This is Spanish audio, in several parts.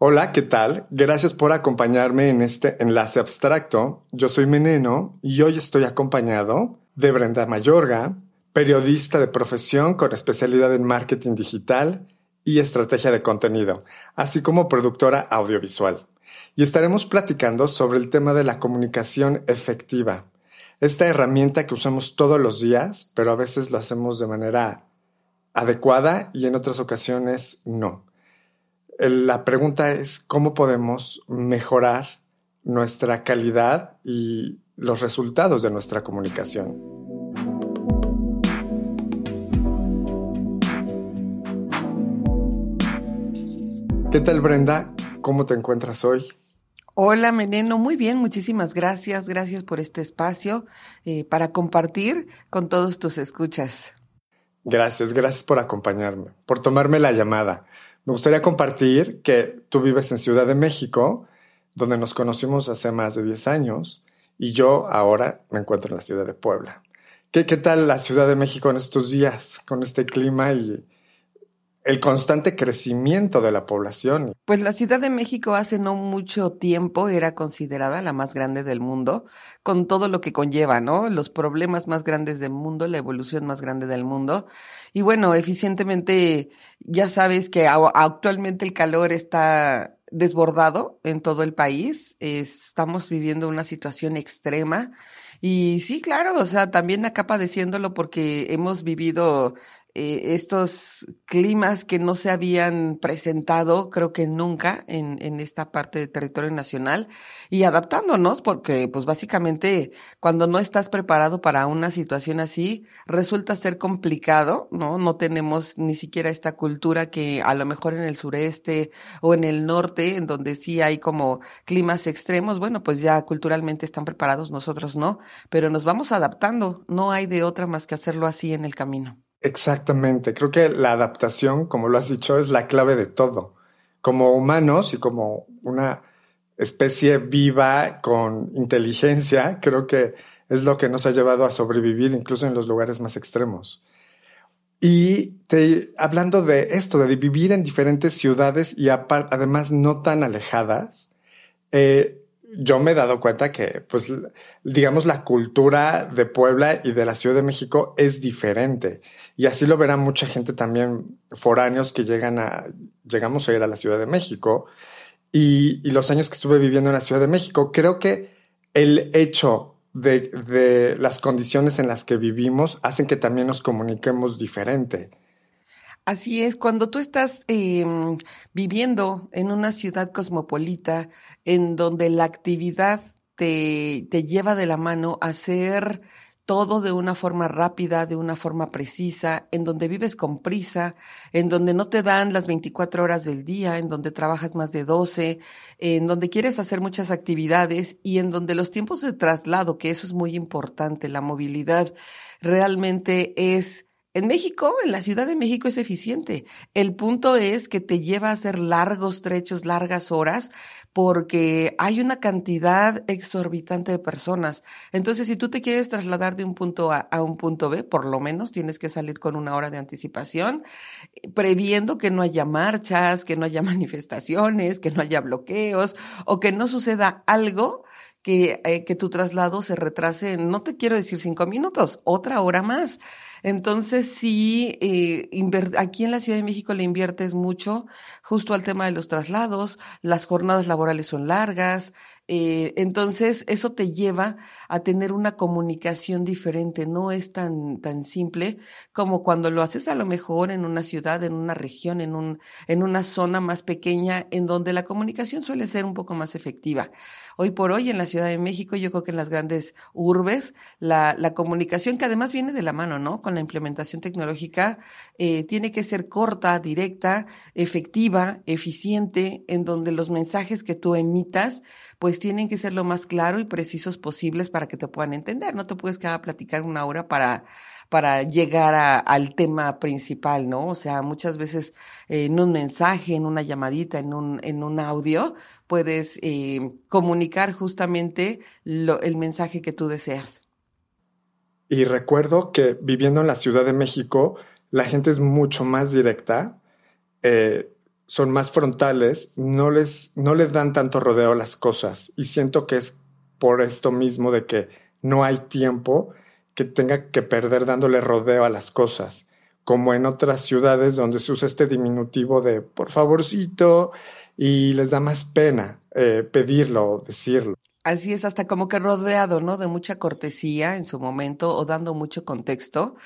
Hola, ¿qué tal? Gracias por acompañarme en este enlace abstracto. Yo soy Meneno y hoy estoy acompañado de Brenda Mayorga, periodista de profesión con especialidad en marketing digital y estrategia de contenido, así como productora audiovisual. Y estaremos platicando sobre el tema de la comunicación efectiva, esta herramienta que usamos todos los días, pero a veces lo hacemos de manera adecuada y en otras ocasiones no la pregunta es cómo podemos mejorar nuestra calidad y los resultados de nuestra comunicación. ¿Qué tal Brenda? ¿Cómo te encuentras hoy? Hola Meneno, muy bien, muchísimas gracias, gracias por este espacio eh, para compartir con todos tus escuchas. Gracias, gracias por acompañarme, por tomarme la llamada. Me gustaría compartir que tú vives en Ciudad de México, donde nos conocimos hace más de 10 años, y yo ahora me encuentro en la ciudad de Puebla. ¿Qué, qué tal la Ciudad de México en estos días, con este clima y el constante crecimiento de la población. Pues la Ciudad de México hace no mucho tiempo era considerada la más grande del mundo, con todo lo que conlleva, ¿no? Los problemas más grandes del mundo, la evolución más grande del mundo. Y bueno, eficientemente, ya sabes que actualmente el calor está desbordado en todo el país. Estamos viviendo una situación extrema. Y sí, claro, o sea, también acá padeciéndolo porque hemos vivido eh, estos climas que no se habían presentado, creo que nunca, en, en esta parte del territorio nacional y adaptándonos, porque pues básicamente cuando no estás preparado para una situación así, resulta ser complicado, ¿no? No tenemos ni siquiera esta cultura que a lo mejor en el sureste o en el norte, en donde sí hay como climas extremos, bueno, pues ya culturalmente están preparados, nosotros no, pero nos vamos adaptando, no hay de otra más que hacerlo así en el camino. Exactamente. Creo que la adaptación, como lo has dicho, es la clave de todo. Como humanos y como una especie viva con inteligencia, creo que es lo que nos ha llevado a sobrevivir incluso en los lugares más extremos. Y hablando de esto, de vivir en diferentes ciudades y además no tan alejadas, eh, yo me he dado cuenta que, pues, digamos, la cultura de Puebla y de la Ciudad de México es diferente. Y así lo verá mucha gente también, foráneos que llegan a, llegamos a ir a la Ciudad de México. Y, y los años que estuve viviendo en la Ciudad de México, creo que el hecho de, de las condiciones en las que vivimos hacen que también nos comuniquemos diferente. Así es, cuando tú estás em, viviendo en una ciudad cosmopolita en donde la actividad te, te lleva de la mano a hacer todo de una forma rápida, de una forma precisa, en donde vives con prisa, en donde no te dan las 24 horas del día, en donde trabajas más de 12, en donde quieres hacer muchas actividades y en donde los tiempos de traslado, que eso es muy importante, la movilidad realmente es en México, en la Ciudad de México es eficiente. El punto es que te lleva a hacer largos trechos, largas horas, porque hay una cantidad exorbitante de personas. Entonces, si tú te quieres trasladar de un punto A a un punto B, por lo menos tienes que salir con una hora de anticipación, previendo que no haya marchas, que no haya manifestaciones, que no haya bloqueos o que no suceda algo que, eh, que tu traslado se retrase, no te quiero decir cinco minutos, otra hora más. Entonces, sí, eh, aquí en la Ciudad de México le inviertes mucho justo al tema de los traslados, las jornadas laborales son largas, eh, entonces, eso te lleva a tener una comunicación diferente. No es tan, tan simple como cuando lo haces a lo mejor en una ciudad, en una región, en, un, en una zona más pequeña, en donde la comunicación suele ser un poco más efectiva. Hoy por hoy, en la Ciudad de México, yo creo que en las grandes urbes, la, la comunicación, que además viene de la mano, ¿no? Con la implementación tecnológica, eh, tiene que ser corta, directa, efectiva, eficiente, en donde los mensajes que tú emitas, pues pues tienen que ser lo más claro y precisos posibles para que te puedan entender. No te puedes quedar a platicar una hora para, para llegar al tema principal, ¿no? O sea, muchas veces eh, en un mensaje, en una llamadita, en un, en un audio, puedes eh, comunicar justamente el mensaje que tú deseas. Y recuerdo que viviendo en la Ciudad de México, la gente es mucho más directa. Eh, son más frontales, no les, no les dan tanto rodeo a las cosas. Y siento que es por esto mismo de que no hay tiempo que tenga que perder dándole rodeo a las cosas, como en otras ciudades donde se usa este diminutivo de por favorcito y les da más pena eh, pedirlo o decirlo. Así es, hasta como que rodeado, ¿no? De mucha cortesía en su momento o dando mucho contexto.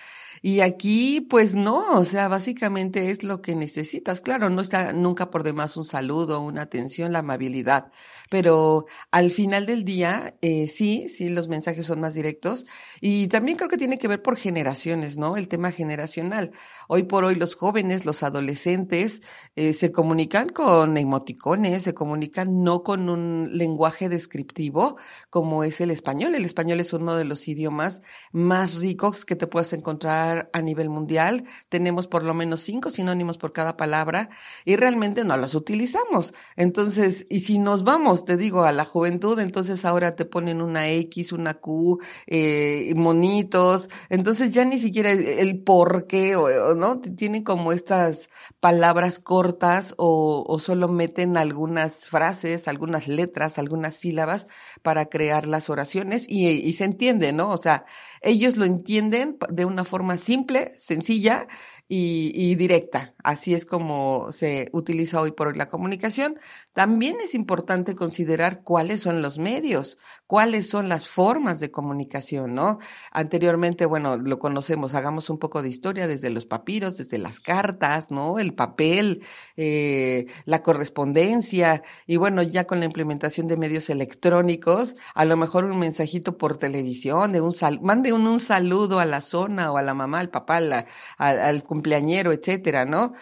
Y aquí, pues no, o sea, básicamente es lo que necesitas. Claro, no está nunca por demás un saludo, una atención, la amabilidad, pero al final del día, eh, sí, sí, los mensajes son más directos y también creo que tiene que ver por generaciones, ¿no? El tema generacional. Hoy por hoy los jóvenes, los adolescentes, eh, se comunican con emoticones, se comunican no con un lenguaje descriptivo como es el español. El español es uno de los idiomas más ricos que te puedes encontrar a nivel mundial. Tenemos por lo menos cinco sinónimos por cada palabra y realmente no los utilizamos. Entonces, y si nos vamos, te digo, a la juventud, entonces ahora te ponen una X, una Q, eh, monitos. Entonces ya ni siquiera el por qué, o, ¿no? Tienen como estas palabras cortas o, o solo meten algunas frases, algunas letras, algunas sílabas para crear las oraciones y, y se entiende, ¿no? O sea, ellos lo entienden de una forma simple, sencilla y, directa. Así es como se utiliza hoy por hoy la comunicación. También es importante considerar cuáles son los medios, cuáles son las formas de comunicación, ¿no? Anteriormente, bueno, lo conocemos, hagamos un poco de historia desde los papiros, desde las cartas, ¿no? El papel, eh, la correspondencia y bueno, ya con la implementación de medios electrónicos, a lo mejor un mensajito por televisión, de un sal mande un, un saludo a la zona o a la mamá, al papá, al, al cumpleañero, etcétera, ¿no?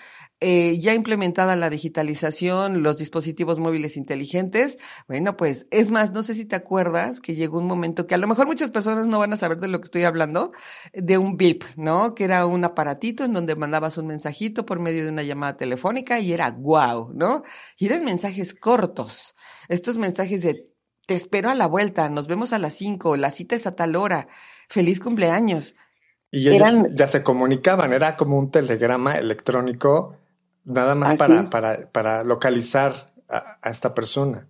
Eh, ya implementada la digitalización, los dispositivos móviles inteligentes, bueno, pues es más, no sé si te acuerdas que llegó un momento que a lo mejor muchas personas no van a saber de lo que estoy hablando, de un VIP, ¿no? Que era un aparatito en donde mandabas un mensajito por medio de una llamada telefónica y era guau, ¿no? Y eran mensajes cortos. Estos mensajes de te espero a la vuelta, nos vemos a las cinco, la cita es a tal hora, feliz cumpleaños. Y ellos ya se comunicaban, era como un telegrama electrónico, nada más para, para, para, localizar a, esta persona.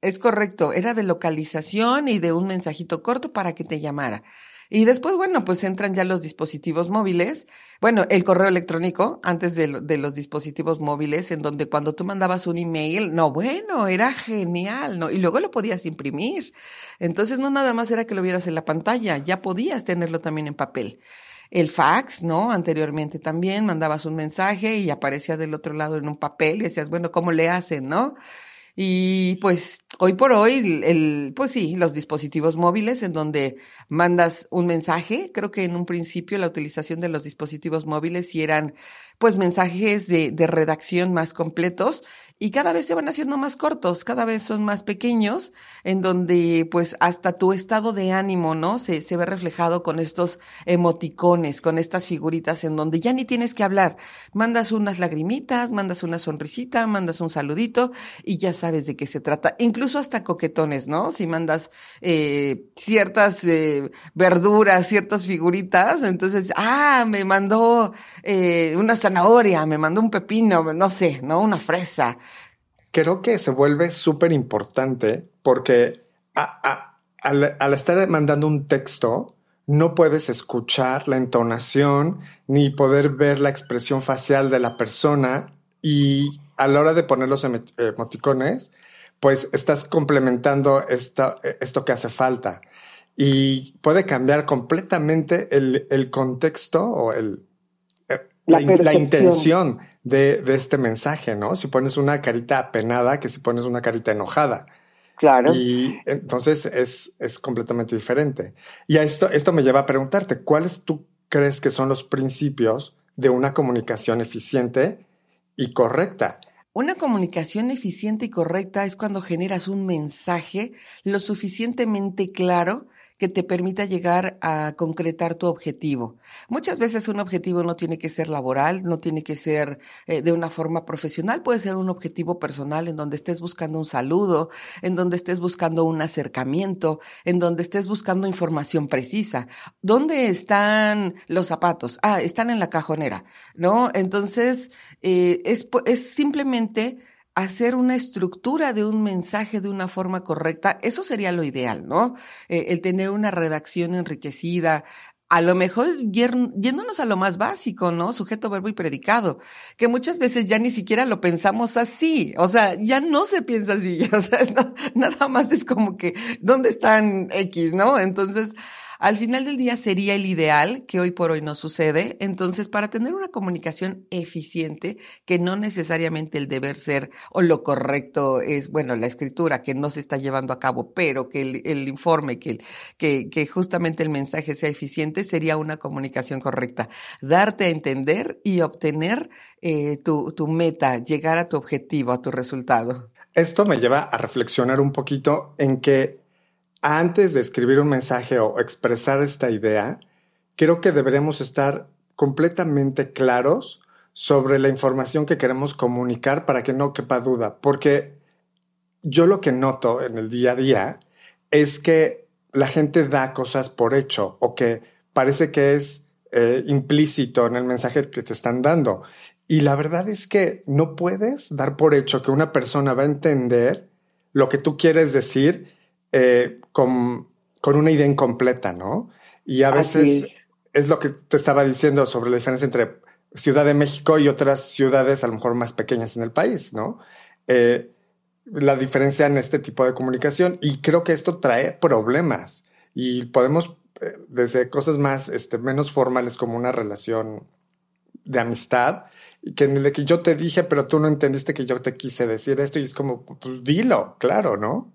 Es correcto, era de localización y de un mensajito corto para que te llamara. Y después, bueno, pues entran ya los dispositivos móviles. Bueno, el correo electrónico antes de, los dispositivos móviles, en donde cuando tú mandabas un email, no, bueno, era genial, ¿no? Y luego lo podías imprimir. Entonces, no nada más era que lo vieras en la pantalla, ya podías tenerlo también en papel. El fax, ¿no? Anteriormente también mandabas un mensaje y aparecía del otro lado en un papel y decías, bueno, ¿cómo le hacen, no? Y pues hoy por hoy, el, pues sí, los dispositivos móviles en donde mandas un mensaje, creo que en un principio la utilización de los dispositivos móviles sí eran pues mensajes de, de redacción más completos y cada vez se van haciendo más cortos, cada vez son más pequeños, en donde pues hasta tu estado de ánimo, ¿no? Se, se ve reflejado con estos emoticones, con estas figuritas en donde ya ni tienes que hablar. Mandas unas lagrimitas, mandas una sonrisita, mandas un saludito y ya sabes de qué se trata. Incluso hasta coquetones, ¿no? Si mandas eh, ciertas eh, verduras, ciertas figuritas, entonces, ah, me mandó eh, una zanahoria, me mandó un pepino, no sé, ¿no? Una fresa creo que se vuelve súper importante porque al, estar mandando un texto, no puedes escuchar la entonación ni poder ver la expresión facial de la persona y a la hora de poner los emoticones, pues estás complementando esto, esto que hace falta. Y puede cambiar completamente el, contexto o el, la intención de, de, este mensaje, ¿no? Si pones una carita apenada que si pones una carita enojada. Claro. Y entonces es, es completamente diferente. Y a esto, esto me lleva a preguntarte, ¿cuáles tú crees que son los principios de una comunicación eficiente y correcta? Una comunicación eficiente y correcta es cuando generas un mensaje lo suficientemente claro que te permita llegar a concretar tu objetivo. Muchas veces un objetivo no tiene que ser laboral, no tiene que ser eh, de una forma profesional, puede ser un objetivo personal en donde estés buscando un saludo, en donde estés buscando un acercamiento, en donde estés buscando información precisa. ¿Dónde están los zapatos? Ah, están en la cajonera, ¿no? Entonces, eh, es, es simplemente hacer una estructura de un mensaje de una forma correcta, eso sería lo ideal, ¿no? Eh, el tener una redacción enriquecida, a lo mejor yéndonos a lo más básico, ¿no? Sujeto, verbo y predicado, que muchas veces ya ni siquiera lo pensamos así, o sea, ya no se piensa así, o sea, nada más es como que, ¿dónde están X, no? Entonces, al final del día sería el ideal, que hoy por hoy no sucede. Entonces, para tener una comunicación eficiente, que no necesariamente el deber ser o lo correcto es, bueno, la escritura que no se está llevando a cabo, pero que el, informe, que, justamente el mensaje sea eficiente, sería una comunicación correcta. Darte a entender y obtener eh, tu, tu meta, llegar a tu objetivo, a tu resultado. Esto me lleva a reflexionar un poquito en que antes de escribir un mensaje o expresar esta idea, creo que deberemos estar completamente claros sobre la información que queremos comunicar para que no quepa duda, porque yo lo que noto en el día a día es que la gente da cosas por hecho o que parece que es eh, implícito en el mensaje que te están dando. Y la verdad es que no puedes dar por hecho que una persona va a entender lo que tú quieres decir eh, con, con, una idea incompleta, ¿no? Y a veces es. lo que te estaba diciendo sobre la diferencia entre Ciudad de México y otras ciudades a lo mejor más pequeñas en el país, ¿no? Eh, la diferencia en este tipo de comunicación y creo que esto trae problemas y podemos eh, desde cosas más este, menos formales como una relación de amistad y que de que yo te dije pero tú no entendiste que yo te quise decir esto y es como pues dilo claro no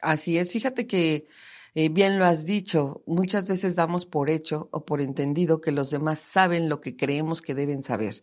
Así es, fíjate que eh, bien lo has dicho, muchas veces damos por hecho o por entendido que los demás saben lo que creemos que deben saber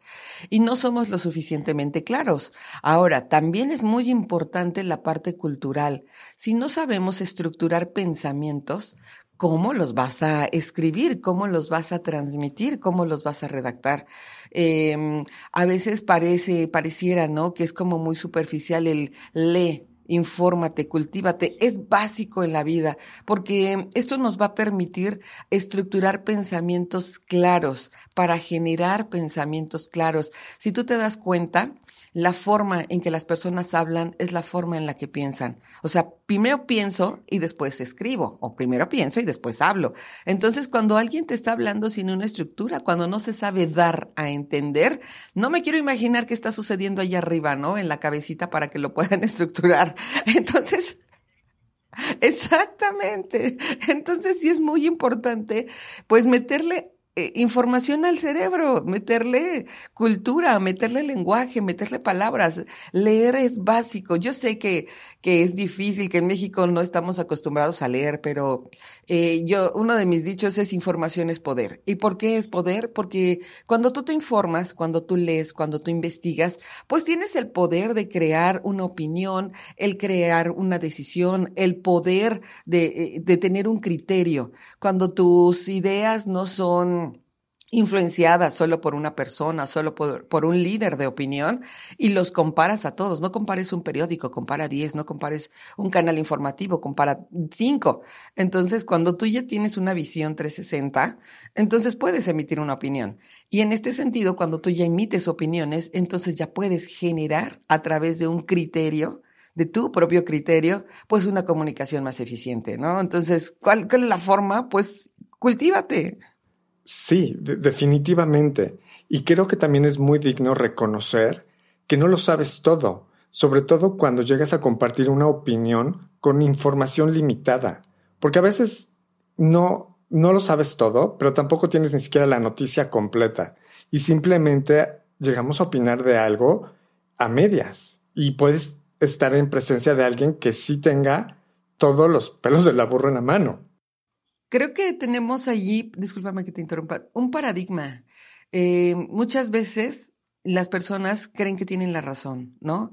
y no somos lo suficientemente claros. Ahora, también es muy importante la parte cultural. Si no sabemos estructurar pensamientos, ¿cómo los vas a escribir? ¿Cómo los vas a transmitir? ¿Cómo los vas a redactar? Em, a veces parece, pareciera, ¿no? Que es como muy superficial el lee infórmate, cultívate, es básico en la vida, porque esto nos va a permitir estructurar pensamientos claros, para generar pensamientos claros. Si tú te das cuenta, la forma en que las personas hablan es la forma en la que piensan. O sea, primero pienso y después escribo, o primero pienso y después hablo. Entonces, cuando alguien te está hablando sin una estructura, cuando no se sabe dar a entender, no me quiero imaginar qué está sucediendo allá arriba, ¿no? En la cabecita para que lo puedan estructurar. Entonces, Exactamente. Entonces sí es muy importante, pues meterle eh, información al cerebro, meterle cultura, meterle lenguaje, meterle palabras. Leer es básico. Yo sé que, que es difícil, que en México no estamos acostumbrados a leer, pero eh, yo, uno de mis dichos es información es poder. ¿Y por qué es poder? Porque cuando tú te informas, cuando tú lees, cuando tú investigas, pues tienes el poder de crear una opinión, el crear una decisión, el poder de, eh, de tener un criterio. Cuando tus ideas no son influenciada solo por una persona, solo por, un líder de opinión, y los comparas a todos. No compares un periódico, compara 10, no compares un canal informativo, compara 5. Entonces, cuando tú ya tienes una visión 360, entonces puedes emitir una opinión. Y en este sentido, cuando tú ya emites opiniones, entonces ya puedes generar a través de un criterio, de tu propio criterio, pues una comunicación más eficiente, ¿no? Entonces, ¿cuál, cuál es la forma? Pues cultívate. Sí, definitivamente. Y creo que también es muy digno reconocer que no lo sabes todo, sobre todo cuando llegas a compartir una opinión con información limitada, porque a veces no, no lo sabes todo, pero tampoco tienes ni siquiera la noticia completa y simplemente llegamos a opinar de algo a medias y puedes estar en presencia de alguien que sí tenga todos los pelos de la burra en la mano. Creo que tenemos allí, discúlpame que te interrumpa, un paradigma. Eh, muchas veces las personas creen que tienen la razón, ¿no?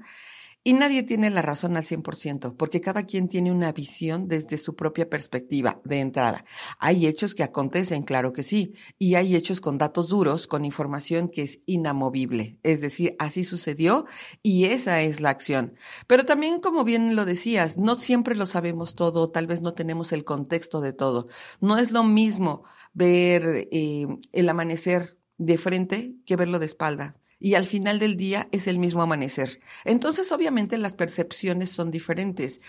Y nadie tiene la razón al 100%, porque cada quien tiene una visión desde su propia perspectiva de entrada. Hay hechos que acontecen, claro que sí, y hay hechos con datos duros, con información que es inamovible. Es decir, así sucedió y esa es la acción. Pero también, como bien lo decías, no siempre lo sabemos todo, tal vez no tenemos el contexto de todo. No es lo mismo ver eh, el amanecer de frente que verlo de espalda y al final del día es el mismo amanecer. Entonces, obviamente, las percepciones son diferentes.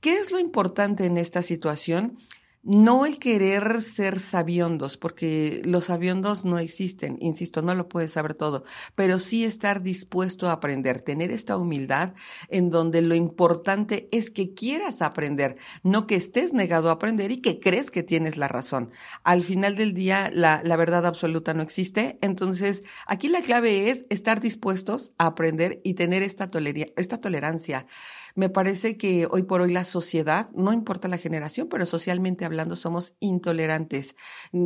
¿Qué es lo importante en esta situación? No el querer ser sabiondos, porque los sabiondos no existen, insisto, no lo puedes saber todo, pero sí estar dispuesto a aprender, tener esta humildad en donde lo importante es que quieras aprender, no que estés negado a aprender y que crees que tienes la razón. Al final del día, la, la verdad absoluta no existe, entonces aquí la clave es estar dispuestos a aprender y tener esta, esta tolerancia. Me parece que hoy por hoy la sociedad, no importa la generación, pero socialmente hablando somos intolerantes.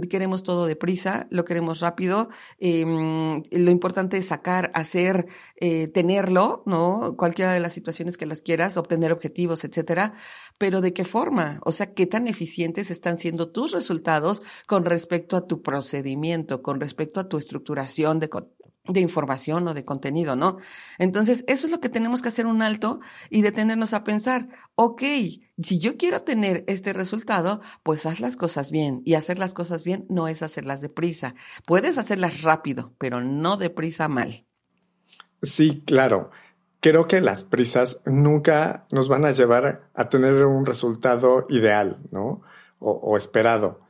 Queremos todo deprisa, lo queremos rápido. Em, lo importante es sacar, hacer, eh, tenerlo, ¿no? Cualquiera de las situaciones que las quieras, obtener objetivos, etcétera. Pero ¿de qué forma? O sea, ¿qué tan eficientes están siendo tus resultados con respecto a tu procedimiento, con respecto a tu estructuración de de información o de contenido, ¿no? Entonces, eso es lo que tenemos que hacer un alto y detenernos a pensar, ok, si yo quiero tener este resultado, pues haz las cosas bien. Y hacer las cosas bien no es hacerlas deprisa. Puedes hacerlas rápido, pero no deprisa mal. Sí, claro. Creo que las prisas nunca nos van a llevar a tener un resultado ideal, ¿no? O, o esperado.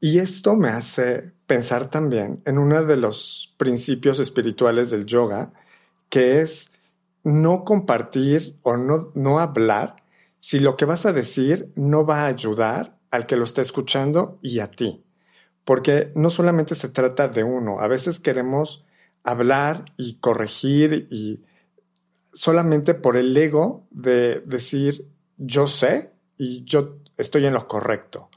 Y esto me hace pensar también en uno de los principios espirituales del yoga, que es no compartir o no, no hablar si lo que vas a decir no va a ayudar al que lo está escuchando y a ti. Porque no solamente se trata de uno, a veces queremos hablar y corregir y solamente por el ego de decir yo sé y yo estoy en lo correcto.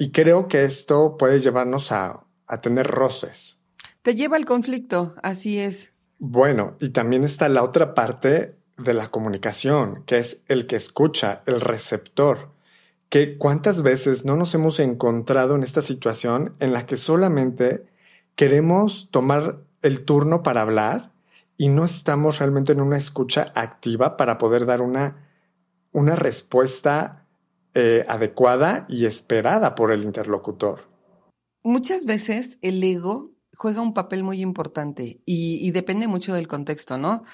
Y creo que esto puede llevarnos a, tener roces. Te lleva al conflicto, así es. Bueno, y también está la otra parte de la comunicación, que es el que escucha, el receptor. Que cuántas veces no nos hemos encontrado en esta situación en la que solamente queremos tomar el turno para hablar y no estamos realmente en una escucha activa para poder dar una, una respuesta eh, adecuada y esperada por el interlocutor. Muchas veces el ego juega un papel muy importante y, y depende mucho del contexto, ¿no?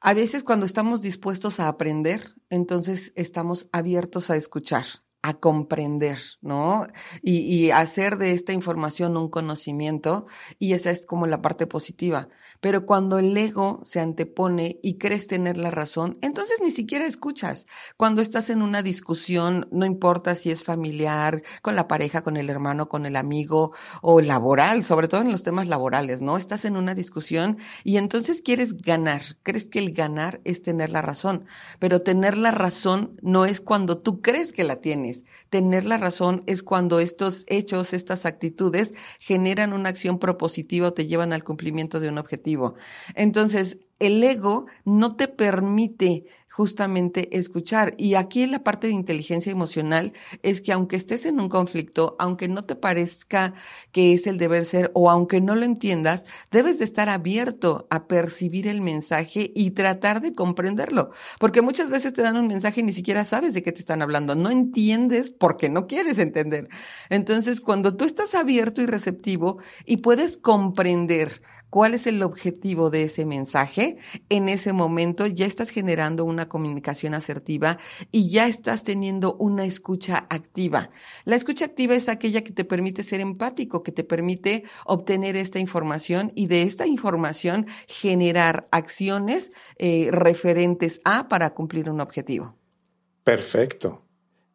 A veces cuando estamos dispuestos a aprender, entonces estamos abiertos a escuchar a comprender, ¿no? Y, hacer de esta información un conocimiento, y esa es como la parte positiva. Pero cuando el ego se antepone y crees tener la razón, entonces ni siquiera escuchas. Cuando estás en una discusión, no importa si es familiar, con la pareja, con el hermano, con el amigo o laboral, sobre todo en los temas laborales, ¿no? Estás en una discusión y entonces quieres ganar. Crees que el ganar es tener la razón, pero tener la razón no es cuando tú crees que la tienes Tener la razón es cuando estos hechos, estas actitudes generan una acción propositiva o te llevan al cumplimiento de un objetivo. Entonces, el ego no te permite justamente escuchar. Y aquí la parte de inteligencia emocional es que aunque estés en un conflicto, aunque no te parezca que es el deber ser o aunque no lo entiendas, debes de estar abierto a percibir el mensaje y tratar de comprenderlo. Porque muchas veces te dan un mensaje y ni siquiera sabes de qué te están hablando. No entiendes porque no quieres entender. Entonces, cuando tú estás abierto y receptivo y puedes comprender, cuál es el objetivo de ese mensaje, en ese momento ya estás generando una comunicación asertiva y ya estás teniendo una escucha activa. La escucha activa es aquella que te permite ser empático, que te permite obtener esta información y de esta información generar acciones eh, referentes a para cumplir un objetivo. Perfecto.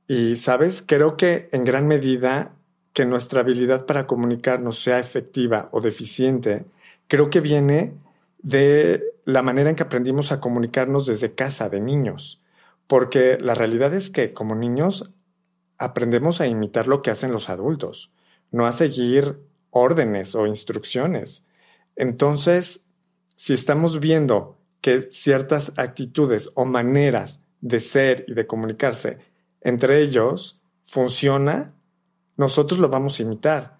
Y sabes, creo que en gran medida que nuestra habilidad para comunicarnos sea efectiva o deficiente creo que viene de la manera en que aprendimos a comunicarnos desde casa, de niños. Porque la realidad es que como niños aprendemos a imitar lo que hacen los adultos, no a seguir órdenes o instrucciones. Entonces, si estamos viendo que ciertas actitudes o maneras de ser y de comunicarse entre ellos funciona, nosotros lo vamos a imitar.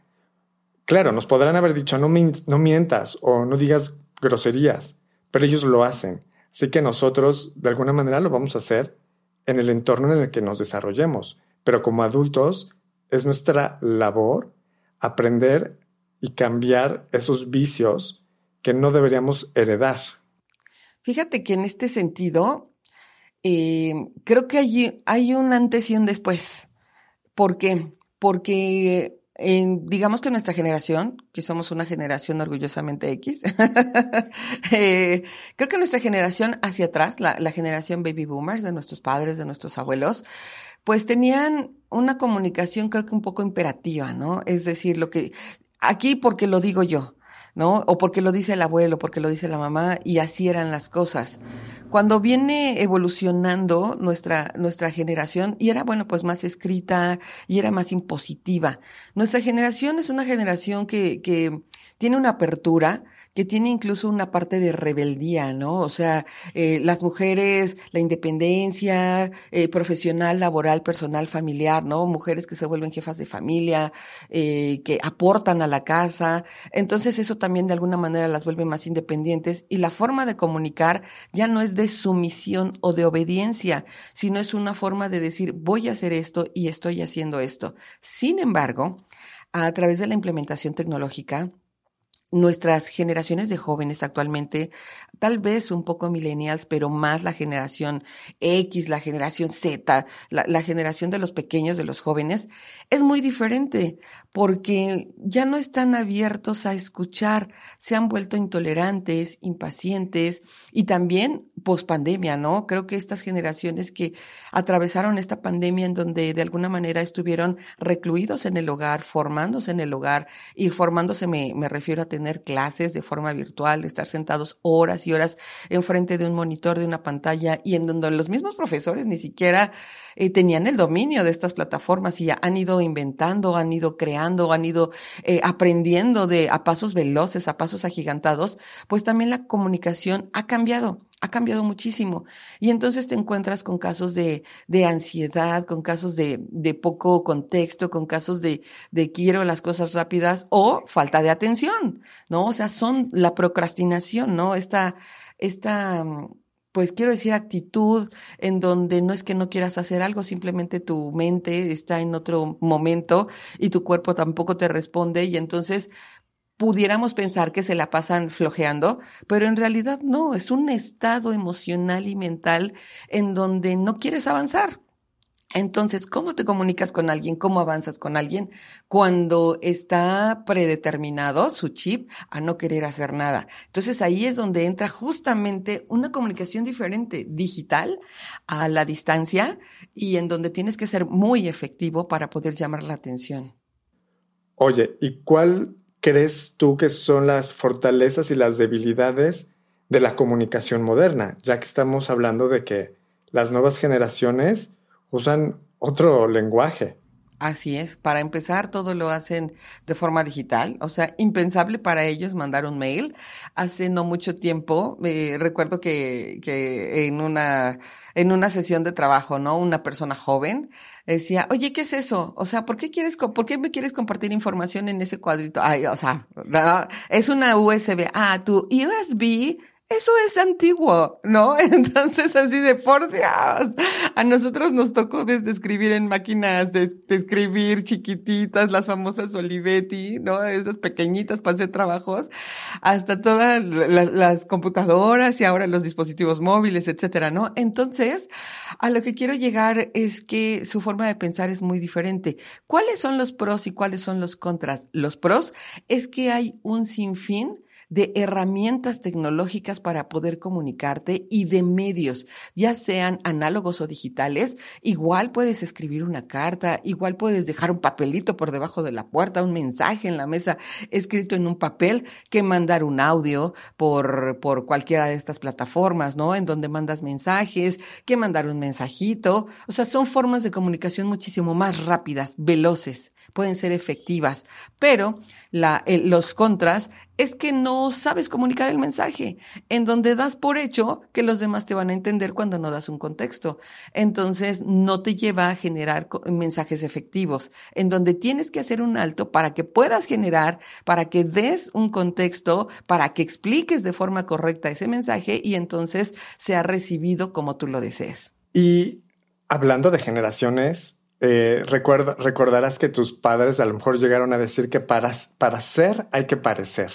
Claro, nos podrán haber dicho no, no mientas o no digas groserías, pero ellos lo hacen. Así que nosotros de alguna manera lo vamos a hacer en el entorno en el que nos desarrollemos. Pero como adultos es nuestra labor aprender y cambiar esos vicios que no deberíamos heredar. Fíjate que en este sentido, eh, creo que hay, hay un antes y un después. ¿Por qué? Porque digamos que nuestra generación, que somos una generación orgullosamente X, eh, creo que nuestra generación hacia atrás, la, la, generación baby boomers de nuestros padres, de nuestros abuelos, pues tenían una comunicación creo que un poco imperativa, ¿no? Es decir, lo que, aquí porque lo digo yo, ¿no? O porque lo dice el abuelo, porque lo dice la mamá, y así eran las cosas. Cuando viene evolucionando nuestra, nuestra generación, y era, bueno, pues más escrita, y era más impositiva. Nuestra generación es una generación que, que tiene una apertura, que tiene incluso una parte de rebeldía, ¿no? O sea, eh, las mujeres, la independencia eh, profesional, laboral, personal, familiar, ¿no? Mujeres que se vuelven jefas de familia, eh, que aportan a la casa. Entonces eso también de alguna manera las vuelve más independientes y la forma de comunicar ya no es de sumisión o de obediencia, sino es una forma de decir voy a hacer esto y estoy haciendo esto. Sin embargo, a través de la implementación tecnológica, nuestras generaciones de jóvenes actualmente, tal vez un poco millennials, pero más la generación X, la generación Z, la, generación de los pequeños, de los jóvenes, es muy diferente porque ya no están abiertos a escuchar, se han vuelto intolerantes, impacientes y también pospandemia, ¿no? Creo que estas generaciones que atravesaron esta pandemia en donde de alguna manera estuvieron recluidos en el hogar, formándose en el hogar y formándose me, me refiero a tener clases de forma virtual, estar sentados horas horas enfrente de un monitor, de una pantalla y en donde los mismos profesores ni siquiera eh, tenían el dominio de estas plataformas y han ido inventando, han ido creando, han ido eh, aprendiendo de a pasos veloces, a pasos agigantados, pues también la comunicación ha cambiado ha cambiado muchísimo. Y entonces te encuentras con casos de, de ansiedad, con casos de, de, poco contexto, con casos de, de quiero las cosas rápidas o falta de atención, ¿no? O sea, son la procrastinación, ¿no? Esta, esta, pues quiero decir actitud en donde no es que no quieras hacer algo, simplemente tu mente está en otro momento y tu cuerpo tampoco te responde y entonces pudiéramos pensar que se la pasan flojeando, pero en realidad no, es un estado emocional y mental en donde no quieres avanzar. Entonces, ¿cómo te comunicas con alguien? ¿Cómo avanzas con alguien? Cuando está predeterminado su chip a no querer hacer nada. Entonces ahí es donde entra justamente una comunicación diferente, digital, a la distancia y en donde tienes que ser muy efectivo para poder llamar la atención. Oye, ¿y cuál crees tú que son las fortalezas y las debilidades de la comunicación moderna? Ya que estamos hablando de que las nuevas generaciones usan otro lenguaje. Así es, para empezar todo lo hacen de forma digital, o sea, impensable para ellos mandar un mail. Hace no mucho tiempo, eh, recuerdo que, que en una, en una sesión de trabajo, ¿no? Una persona joven decía, oye, ¿qué es eso? O sea, ¿por qué quieres, por qué me quieres compartir información en ese cuadrito? Ay, o sea, es una USB. Ah, tu USB eso es antiguo, ¿no? Entonces, así de por Dios, a nosotros nos tocó desde escribir en máquinas de, escribir chiquititas, las famosas Olivetti, ¿no? Esas pequeñitas para hacer trabajos, hasta todas las computadoras y ahora los dispositivos móviles, etcétera, ¿no? Entonces, a lo que quiero llegar es que su forma de pensar es muy diferente. ¿Cuáles son los pros y cuáles son los contras? Los pros es que hay un sinfín de herramientas tecnológicas para poder comunicarte y de medios, ya sean análogos o digitales. Igual puedes escribir una carta, igual puedes dejar un papelito por debajo de la puerta, un mensaje en la mesa escrito en un papel, que mandar un audio por, por cualquiera de estas plataformas, ¿no? En donde mandas mensajes, que mandar un mensajito. O sea, son formas de comunicación muchísimo más rápidas, veloces. Pueden ser efectivas, pero la, los contras es que no sabes comunicar el mensaje, en donde das por hecho que los demás te van a entender cuando no das un contexto. Entonces, no te lleva a generar mensajes efectivos, en donde tienes que hacer un alto para que puedas generar, para que des un contexto, para que expliques de forma correcta ese mensaje y entonces sea recibido como tú lo desees. Y hablando de generaciones, eh, recordarás que tus padres a lo mejor llegaron a decir que para, para ser hay que parecer.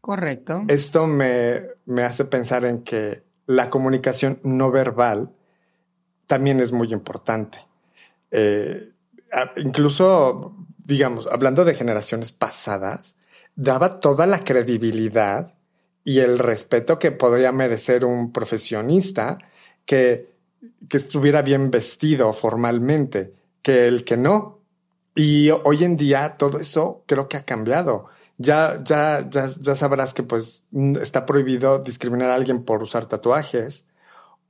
Correcto. Esto me, hace pensar en que la comunicación no verbal también es muy importante. Eh, incluso, digamos, hablando de generaciones pasadas, daba toda la credibilidad y el respeto que podría merecer un profesionista que, que estuviera bien vestido formalmente que el que no. Y hoy en día todo eso creo que ha cambiado. Ya, ya, ya, ya sabrás que pues está prohibido discriminar a alguien por usar tatuajes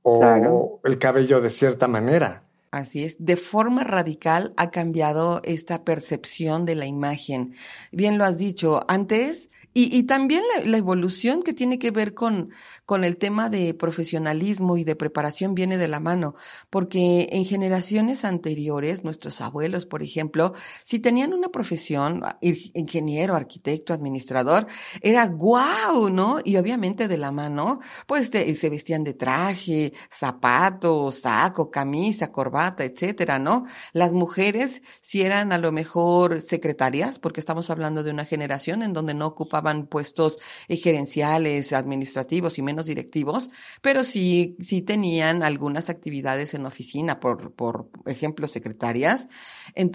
o el cabello de cierta manera. Así es, de forma radical ha cambiado esta percepción de la imagen. Bien lo has dicho, antes y, y también la, evolución que tiene que ver con, con el tema de profesionalismo y de preparación viene de la mano, porque en generaciones anteriores, nuestros abuelos, por ejemplo, si tenían una profesión, ingeniero, arquitecto, administrador, era guau, ¿no? Y obviamente de la mano, pues se vestían de traje, zapatos, saco, camisa, corbata, etcétera, ¿no? Las mujeres, si eran a lo mejor secretarias, porque estamos hablando de una generación en donde no ocupaban puestos eh, gerenciales, administrativos y menos directivos, pero sí, sí tenían algunas actividades en oficina, por, por ejemplo, secretarias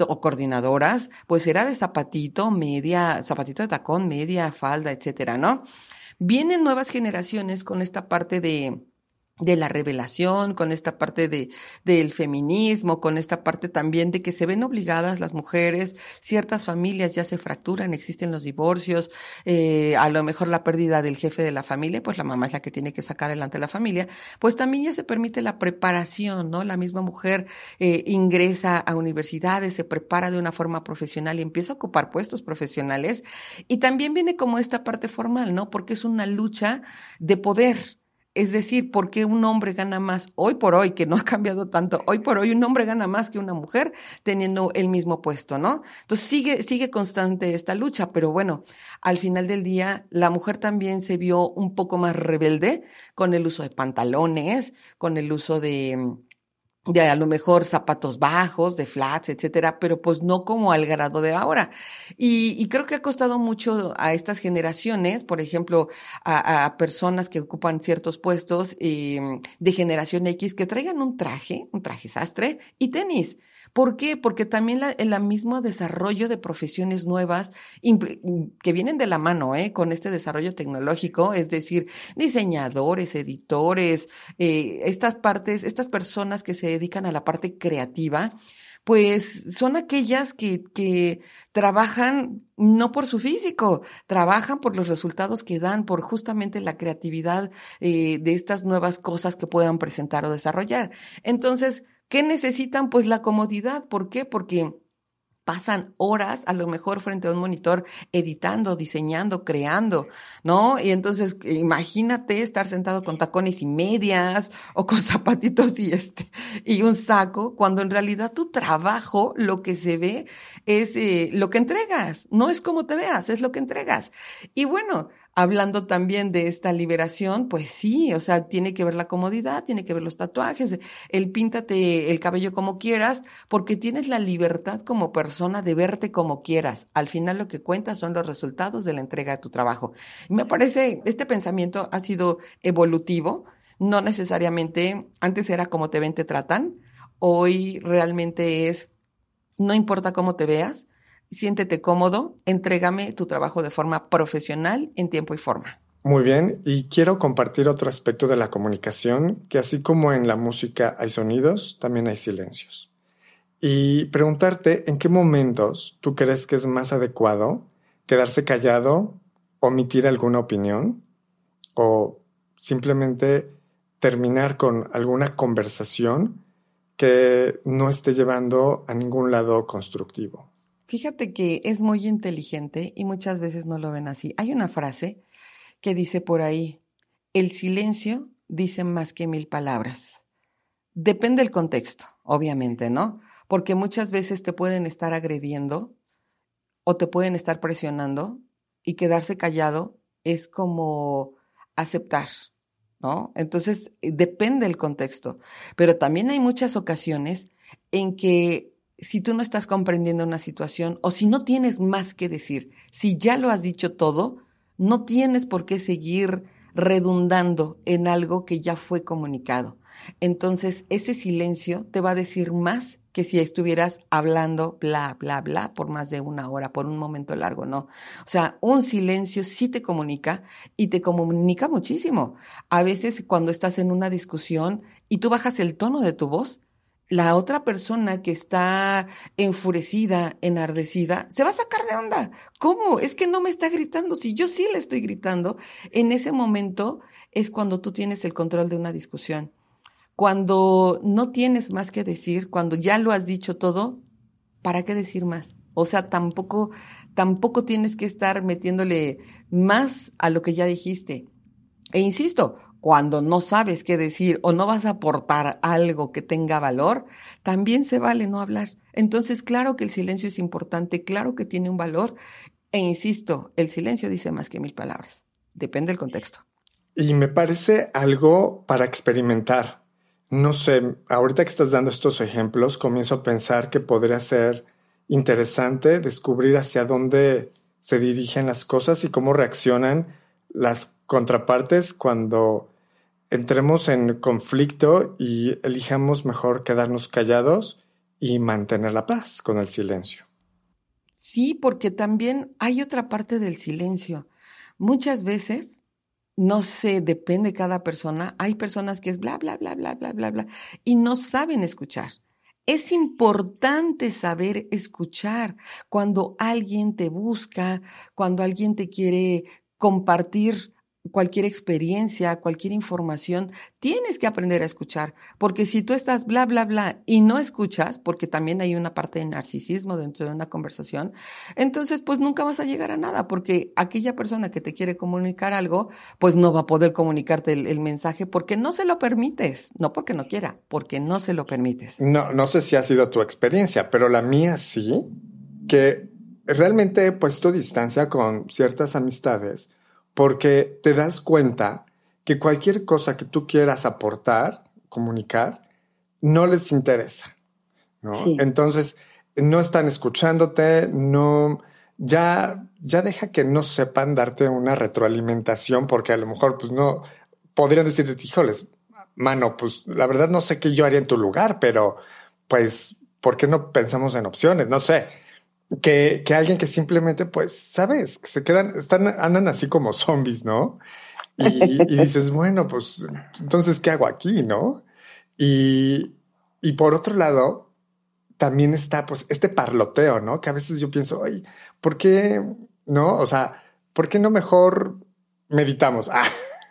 o coordinadoras, pues era de zapatito, media, zapatito de tacón, media, falda, etcétera, ¿no? Vienen nuevas generaciones con esta parte de, de la revelación, con esta parte de, del feminismo, con esta parte también de que se ven obligadas las mujeres, ciertas familias ya se fracturan, existen los divorcios, eh, a lo mejor la pérdida del jefe de la familia, pues la mamá es la que tiene que sacar adelante la familia, pues también ya se permite la preparación, ¿no? La misma mujer eh, ingresa a universidades, se prepara de una forma profesional y empieza a ocupar puestos profesionales y también viene como esta parte formal, ¿no? Porque es una lucha de poder, es decir, ¿por qué un hombre gana más hoy por hoy, que no ha cambiado tanto? Hoy por hoy un hombre gana más que una mujer teniendo el mismo puesto, ¿no? Entonces sigue, sigue constante esta lucha, pero bueno, al final del día la mujer también se vio un poco más rebelde con el uso de pantalones, con el uso de de a lo mejor zapatos bajos, de flats, etcétera, pero pues no como al grado de ahora. Y, creo que ha costado mucho a estas generaciones, por ejemplo, a, personas que ocupan ciertos puestos em, de generación X, que traigan un traje, un traje sastre y tenis. ¿Por qué? Porque también la, el mismo desarrollo de profesiones nuevas que vienen de la mano ¿eh? con este desarrollo tecnológico, es decir, diseñadores, editores, eh, estas partes, estas personas que se dedican a la parte creativa, pues son aquellas que, que, trabajan no por su físico, trabajan por los resultados que dan, por justamente la creatividad eh, de estas nuevas cosas que puedan presentar o desarrollar. Entonces, ¿qué necesitan? Pues la comodidad. ¿Por qué? Porque pasan horas a lo mejor frente a un monitor editando, diseñando, creando, ¿no? Y entonces imagínate estar sentado con tacones y medias o con zapatitos y este y un saco cuando en realidad tu trabajo lo que se ve es eh, lo que entregas, no es como te veas, es lo que entregas. Y bueno, hablando también de esta liberación, pues sí, o sea, tiene que ver la comodidad, tiene que ver los tatuajes, el píntate el cabello como quieras, porque tienes la libertad como persona de verte como quieras. Al final lo que cuenta son los resultados de la entrega de tu trabajo. me parece, este pensamiento ha sido evolutivo, no necesariamente, antes era como te ven, te tratan, hoy realmente es, no importa cómo te veas, siéntete cómodo, entrégame tu trabajo de forma profesional en tiempo y forma. Muy bien, y quiero compartir otro aspecto de la comunicación, que así como en la música hay sonidos, también hay silencios. Y preguntarte en qué momentos tú crees que es más adecuado quedarse callado, omitir alguna opinión o simplemente terminar con alguna conversación que no esté llevando a ningún lado constructivo. Fíjate que es muy inteligente y muchas veces no lo ven así. Hay una frase que dice por ahí, el silencio dice más que mil palabras. Depende del contexto, obviamente, ¿no? Porque muchas veces te pueden estar agrediendo o te pueden estar presionando y quedarse callado es como aceptar, ¿no? Entonces, depende del contexto. Pero también hay muchas ocasiones en que si tú no estás comprendiendo una situación o si no tienes más que decir, si ya lo has dicho todo, no tienes por qué seguir redundando en algo que ya fue comunicado. Entonces, ese silencio te va a decir más que si estuvieras hablando bla, bla, bla por más de una hora, por un momento largo, no. O sea, un silencio sí te comunica y te comunica muchísimo. A veces cuando estás en una discusión y tú bajas el tono de tu voz, la otra persona que está enfurecida, enardecida, se va a sacar de onda. ¿Cómo? Es que no me está gritando. Si yo sí le estoy gritando, en ese momento es cuando tú tienes el control de una discusión. Cuando no tienes más que decir, cuando ya lo has dicho todo, ¿para qué decir más? O sea, tampoco, tampoco tienes que estar metiéndole más a lo que ya dijiste. E insisto, cuando no sabes qué decir o no vas a aportar algo que tenga valor, también se vale no hablar. Entonces, claro que el silencio es importante, claro que tiene un valor, e insisto, el silencio dice más que mil palabras. Depende del contexto. Y me parece algo para experimentar. No sé, ahorita que estás dando estos ejemplos, comienzo a pensar que podría ser interesante descubrir hacia dónde se dirigen las cosas y cómo reaccionan las contrapartes cuando entremos en conflicto y elijamos mejor quedarnos callados y mantener la paz con el silencio. Sí, porque también hay otra parte del silencio. Muchas veces, no sé, depende de cada persona, hay personas que es bla, bla, bla, bla, bla, bla, bla, y no saben escuchar. Es importante saber escuchar cuando alguien te busca, cuando alguien te quiere compartir cualquier experiencia, cualquier información, tienes que aprender a escuchar, porque si tú estás bla, bla, bla y no escuchas, porque también hay una parte de narcisismo dentro de una conversación, entonces pues nunca vas a llegar a nada, porque aquella persona que te quiere comunicar algo, pues no va a poder comunicarte el, mensaje porque no se lo permites, no porque no quiera, porque no se lo permites. No, no sé si ha sido tu experiencia, pero la mía sí, que realmente he puesto distancia con ciertas amistades porque te das cuenta que cualquier cosa que tú quieras aportar, comunicar, no les interesa, ¿no? Entonces, no están escuchándote, no, ya, ya deja que no sepan darte una retroalimentación porque a lo mejor, pues no, podrían decirte, híjoles, mano, pues la verdad no sé qué yo haría en tu lugar, pero pues, ¿por qué no pensamos en opciones? No sé que, que alguien que simplemente, pues, sabes, que se quedan, están, andan así como zombies, ¿no? Y, y dices, bueno, pues, entonces, ¿qué hago aquí, no? Y, y por otro lado, también está, pues, este parloteo, ¿no? Que a veces yo pienso, oye, ¿por qué, no? O sea, ¿por qué no mejor meditamos?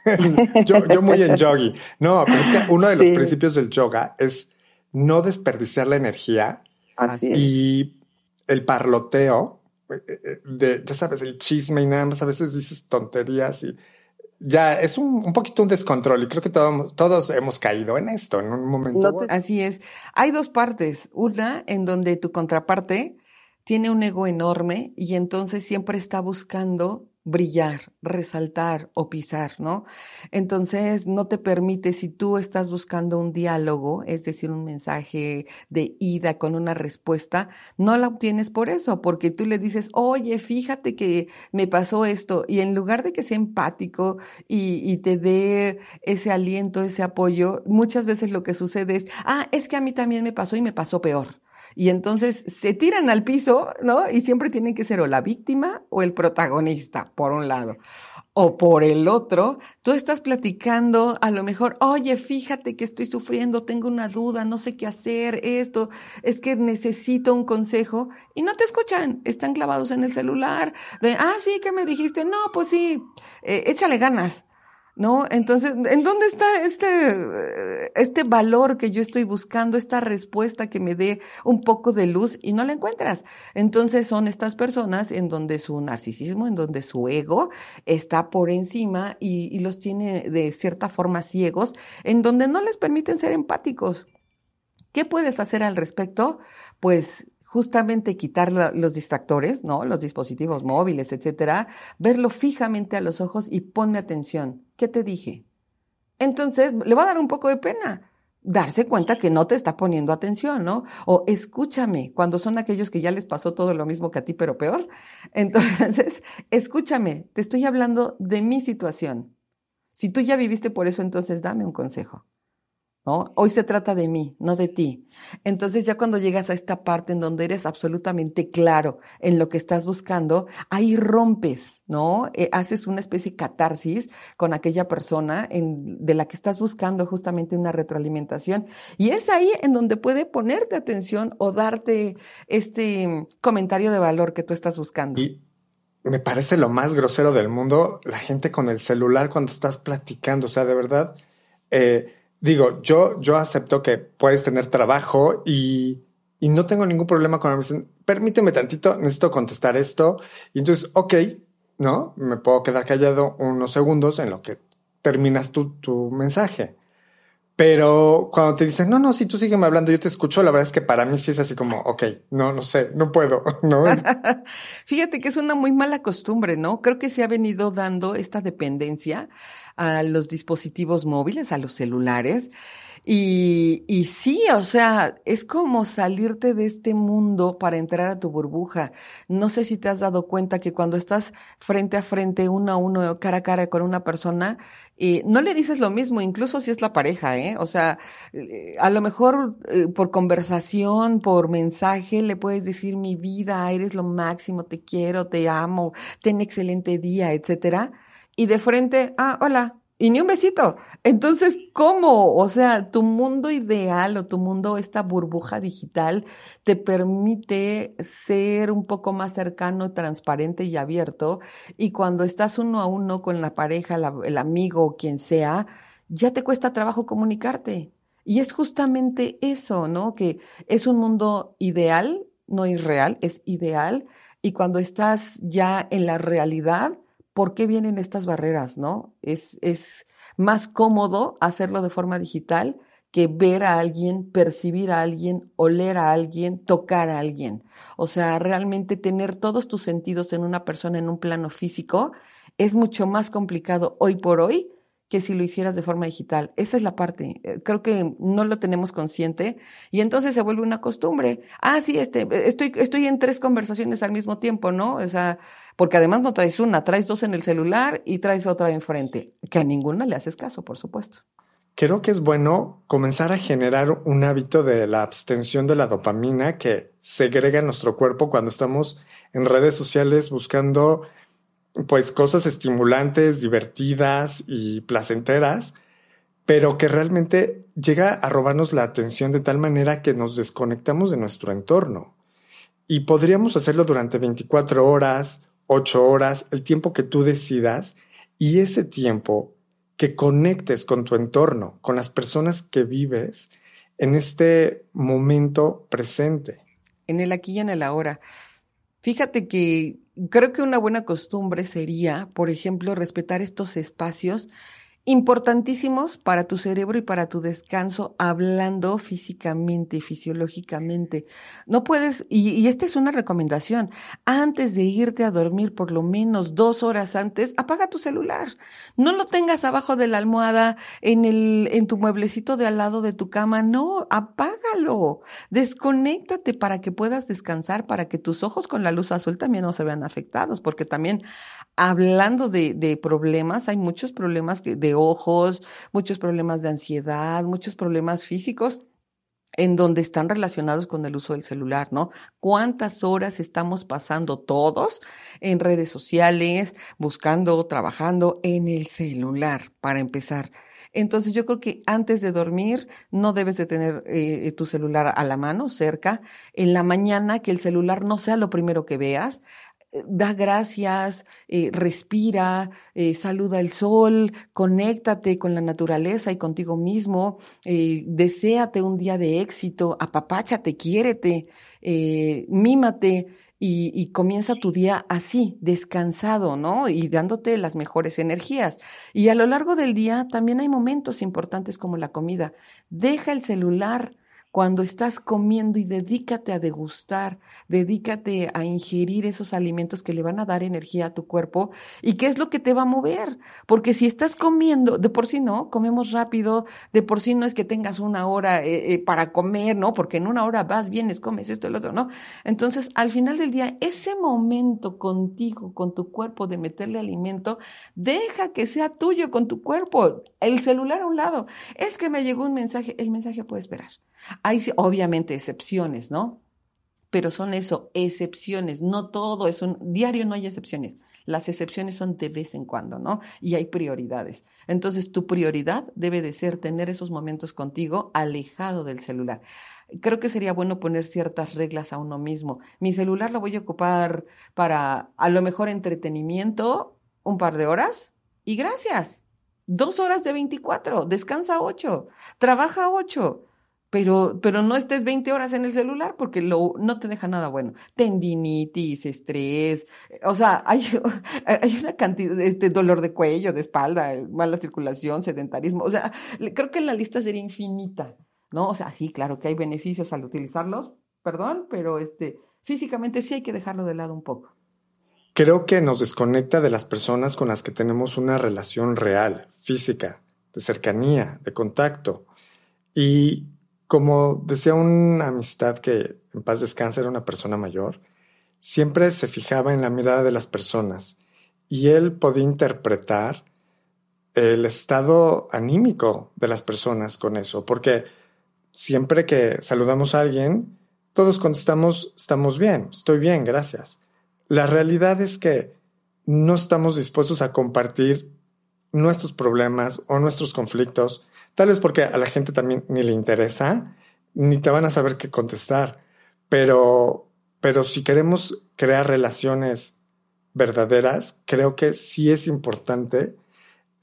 Ah, yo, yo muy en yogi. No, pero es que uno de los principios del yoga es no desperdiciar la energía y el parloteo, eh, eh, de, ya sabes, el chisme y nada más a veces dices tonterías y ya es un, un poquito un descontrol y creo que todos, todos hemos caído en esto en un momento. Así es. Hay dos partes. Una en donde tu contraparte tiene un ego enorme y entonces siempre está buscando brillar, resaltar o pisar, ¿no? Entonces, no te permite, si tú estás buscando un diálogo, es decir, un mensaje de ida con una respuesta, no la obtienes por eso, porque tú le dices, oye, fíjate que me pasó esto, y en lugar de que sea empático y, te dé ese aliento, ese apoyo, muchas veces lo que sucede es, ah, es que a mí también me pasó y me pasó peor y entonces se tiran al piso, ¿no? Y siempre tienen que ser o la víctima o el protagonista, por un lado. O por el otro, tú estás platicando a lo mejor, oye, fíjate que estoy sufriendo, tengo una duda, no sé qué hacer, esto, es que necesito un consejo, y no te escuchan, están clavados en el celular, de, ah, sí, ¿qué me dijiste? No, pues sí, eh, échale ganas. ¿No? Entonces, ¿en dónde está este, este valor que yo estoy buscando, esta respuesta que me dé un poco de luz y no la encuentras? Entonces son estas personas en donde su narcisismo, en donde su ego está por encima y, y los tiene de cierta forma ciegos, en donde no les permiten ser empáticos. ¿Qué puedes hacer al respecto? Pues justamente quitar los distractores, ¿no? Los dispositivos móviles, etcétera, verlo fijamente a los ojos y ponme atención. ¿Qué te dije? Entonces, le va a dar un poco de pena darse cuenta que no te está poniendo atención, ¿no? O escúchame, cuando son aquellos que ya les pasó todo lo mismo que a ti, pero peor. Entonces, escúchame, te estoy hablando de mi situación. Si tú ya viviste por eso, entonces dame un consejo. Hoy se trata de mí, no de ti. Entonces ya cuando llegas a esta parte en donde eres absolutamente claro en lo que estás buscando, ahí rompes, ¿no? Eh, haces una especie de catarsis con aquella persona de la que estás buscando justamente una retroalimentación. Y es ahí en donde puede ponerte atención o darte este comentario de valor que tú estás buscando. Y me parece lo más grosero del mundo la gente con el celular cuando estás platicando. O sea, de verdad. Eh, digo, yo, yo acepto que puedes tener trabajo y, y no tengo ningún problema con permíteme tantito, necesito contestar esto. Y entonces, ok, ¿no? Me puedo quedar callado unos segundos en lo que terminas tu, tu mensaje. Pero cuando te dicen, no, no, si tú sígueme hablando, yo te escucho, la verdad es que para mí sí es así como, ok, no, no sé, no puedo, ¿no? Fíjate que es una muy mala costumbre, ¿no? Creo que se ha venido dando esta dependencia a los dispositivos móviles, a los celulares. Y, y sí, o sea, es como salirte de este mundo para entrar a tu burbuja. No sé si te has dado cuenta que cuando estás frente a frente, uno a uno, cara a cara con una persona, eh, no le dices lo mismo, incluso si es la pareja, ¿eh? O sea, eh, a lo mejor eh, por conversación, por mensaje, le puedes decir mi vida, eres lo máximo, te quiero, te amo, ten excelente día, etcétera. Y de frente, ah, hola, y ni un besito. Entonces, ¿cómo? O sea, tu mundo ideal o tu mundo, esta burbuja digital, te permite ser un poco más cercano, transparente y abierto. Y cuando estás uno a uno con la pareja, el amigo quien sea, ya te cuesta trabajo comunicarte. Y es justamente eso, ¿no? Que es un mundo ideal, no irreal, es ideal. Y cuando estás ya en la realidad, por qué vienen estas barreras, ¿no? Es, es más cómodo hacerlo de forma digital que ver a alguien, percibir a alguien, oler a alguien, tocar a alguien. O sea, realmente tener todos tus sentidos en una persona en un plano físico es mucho más complicado hoy por hoy que si lo hicieras de forma digital. Esa es la parte. Eh, creo que no lo tenemos consciente y entonces se vuelve una costumbre. Ah, sí, este, estoy, estoy en tres conversaciones al mismo tiempo, ¿no? O sea, porque además no traes una, traes dos en el celular y traes otra enfrente, que a ninguna le haces caso, por supuesto. Creo que es bueno comenzar a generar un hábito de la abstención de la dopamina que segrega nuestro cuerpo cuando estamos en redes sociales buscando pues cosas estimulantes, divertidas y placenteras, pero que realmente llega a robarnos la atención de tal manera que nos desconectamos de nuestro entorno. Y podríamos hacerlo durante 24 horas, 8 horas, el tiempo que tú decidas, y ese tiempo que conectes con tu entorno, con las personas que vives en este momento presente. En el aquí y en el ahora. Fíjate que creo que una buena costumbre sería, por ejemplo, respetar estos espacios importantísimos para tu cerebro y para tu descanso, hablando físicamente, fisiológicamente. No puedes, y, esta es una recomendación, antes de irte a dormir, por lo menos dos horas antes, apaga tu celular. No lo tengas abajo de la almohada, en el, en tu mueblecito de al lado de tu cama, no, apágalo. Desconéctate para que puedas descansar, para que tus ojos con la luz azul también no se vean afectados, porque también hablando de, de problemas, hay muchos problemas de ojos, muchos problemas de ansiedad, muchos problemas físicos en donde están relacionados con el uso del celular, ¿no? ¿Cuántas horas estamos pasando todos en redes sociales, buscando, trabajando en el celular, para empezar? Entonces yo creo que antes de dormir no debes de tener eh, tu celular a la mano, cerca. En la mañana que el celular no sea lo primero que veas da gracias, eh, respira, eh, saluda el sol, conéctate con la naturaleza y contigo mismo, deséate un día de éxito, apapáchate, quiérete, mímate y, comienza tu día así, descansado, ¿no? Y dándote las mejores energías. Y a lo largo del día también hay momentos importantes como la comida. Deja el celular cuando estás comiendo y dedícate a degustar, dedícate a ingerir esos alimentos que le van a dar energía a tu cuerpo y qué es lo que te va a mover. Porque si estás comiendo, de por sí no, comemos rápido, de por sí no es que tengas una hora eh, eh, para comer, ¿no? Porque en una hora vas, vienes, comes esto, el otro, ¿no? Entonces, al final del día, ese momento contigo, con tu cuerpo de meterle alimento, deja que sea tuyo con tu cuerpo. El celular a un lado. Es que me llegó un mensaje, el mensaje puede esperar. Hay obviamente excepciones, ¿no? Pero son eso, excepciones, no todo es un diario, no hay excepciones. Las excepciones son de vez en cuando, ¿no? Y hay prioridades. Entonces, tu prioridad debe de ser tener esos momentos contigo alejado del celular. Creo que sería bueno poner ciertas reglas a uno mismo. Mi celular lo voy a ocupar para a lo mejor entretenimiento, un par de horas, y gracias. Dos horas de 24, descansa ocho, trabaja ocho pero, pero no estés 20 horas en el celular porque no te deja nada bueno. Tendinitis, estrés, o sea, hay, hay una cantidad, este dolor de cuello, de espalda, mala circulación, sedentarismo, o sea, creo que la lista sería infinita, ¿no? O sea, sí, claro que hay beneficios al utilizarlos, perdón, pero este, físicamente sí hay que dejarlo de lado un poco. Creo que nos desconecta de las personas con las que tenemos una relación real, física, de cercanía, de contacto. Y como decía una amistad que en paz descansa era una persona mayor, siempre se fijaba en la mirada de las personas y él podía interpretar el estado anímico de las personas con eso, porque siempre que saludamos a alguien, todos contestamos, estamos bien, estoy bien, gracias. La realidad es que no estamos dispuestos a compartir nuestros problemas o nuestros conflictos Tal vez porque a la gente también ni le interesa, ni te van a saber qué contestar. Pero, pero si queremos crear relaciones verdaderas, creo que sí es importante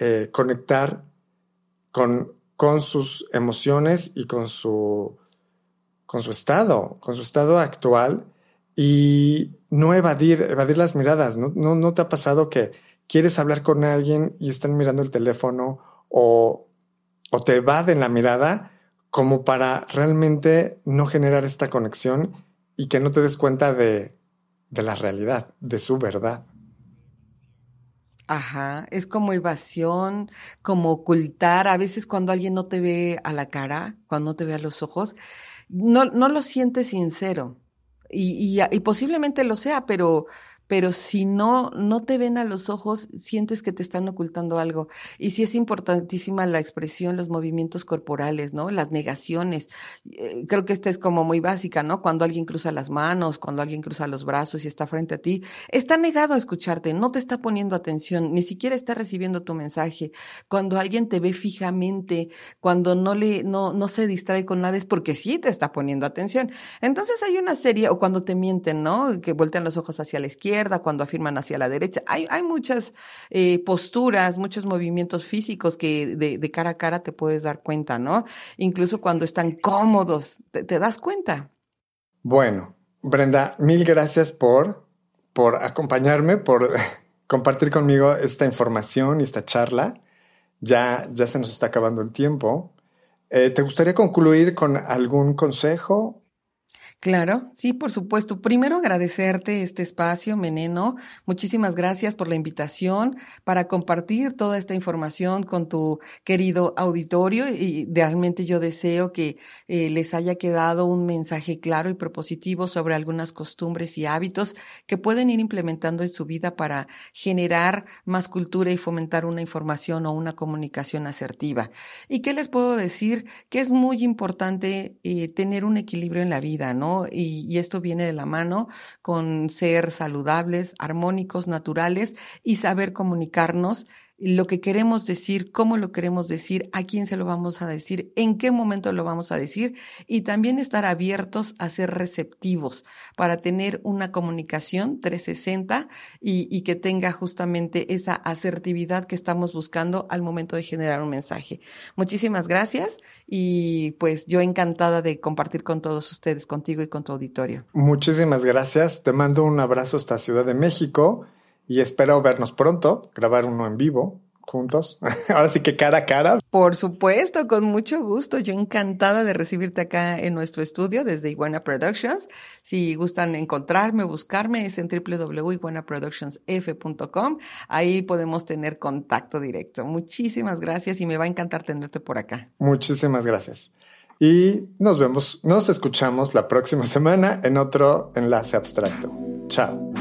eh, conectar con, con sus emociones y con su, con su estado, con su estado actual y no evadir, evadir las miradas. ¿No, no, no te ha pasado que quieres hablar con alguien y están mirando el teléfono o o te evaden la mirada como para realmente no generar esta conexión y que no te des cuenta de, de la realidad, de su verdad. Ajá, es como evasión, como ocultar. A veces cuando alguien no te ve a la cara, cuando no te ve a los ojos, no, no lo sientes sincero. Y, y, y posiblemente lo sea, pero pero si no, no te ven a los ojos, sientes que te están ocultando algo. Y sí es importantísima la expresión, los movimientos corporales, ¿no? Las negaciones. Eh, creo que esta es como muy básica, ¿no? Cuando alguien cruza las manos, cuando alguien cruza los brazos y está frente a ti, está negado a escucharte, no te está poniendo atención, ni siquiera está recibiendo tu mensaje. Cuando alguien te ve fijamente, cuando no le, no, no se distrae con nada, es porque sí te está poniendo atención. Entonces hay una serie, o cuando te mienten, ¿no? Que voltean los ojos hacia la izquierda, cuando afirman hacia la derecha. Hay, hay muchas eh, posturas, muchos movimientos físicos que de, cara a cara te puedes dar cuenta, ¿no? Incluso cuando están cómodos, te, das cuenta. Bueno, Brenda, mil gracias por, por acompañarme, por compartir conmigo esta información y esta charla. Ya, ya se nos está acabando el tiempo. Eh, ¿Te gustaría concluir con algún consejo Claro, sí, por supuesto. Primero agradecerte este espacio, Meneno. Muchísimas gracias por la invitación para compartir toda esta información con tu querido auditorio y realmente yo deseo que eh, les haya quedado un mensaje claro y propositivo sobre algunas costumbres y hábitos que pueden ir implementando en su vida para generar más cultura y fomentar una información o una comunicación asertiva. ¿Y qué les puedo decir? Que es muy importante eh, tener un equilibrio en la vida, ¿no? Y, esto viene de la mano con ser saludables, armónicos, naturales y saber comunicarnos lo que queremos decir, cómo lo queremos decir, a quién se lo vamos a decir, en qué momento lo vamos a decir y también estar abiertos a ser receptivos para tener una comunicación 360 y, que tenga justamente esa asertividad que estamos buscando al momento de generar un mensaje. Muchísimas gracias y pues yo encantada de compartir con todos ustedes, contigo y con tu auditorio. Muchísimas gracias. Te mando un abrazo hasta Ciudad de México y espero vernos pronto, grabar uno en vivo juntos. Ahora sí que cara a cara. Por supuesto, con mucho gusto. Yo encantada de recibirte acá en nuestro estudio desde Iguana Productions. Si gustan encontrarme, buscarme, es en www.iguanaproductionsf.com. Ahí podemos tener contacto directo. Muchísimas gracias y me va a encantar tenerte por acá. Muchísimas gracias. Y nos vemos, nos escuchamos la próxima semana en otro enlace abstracto. Chao.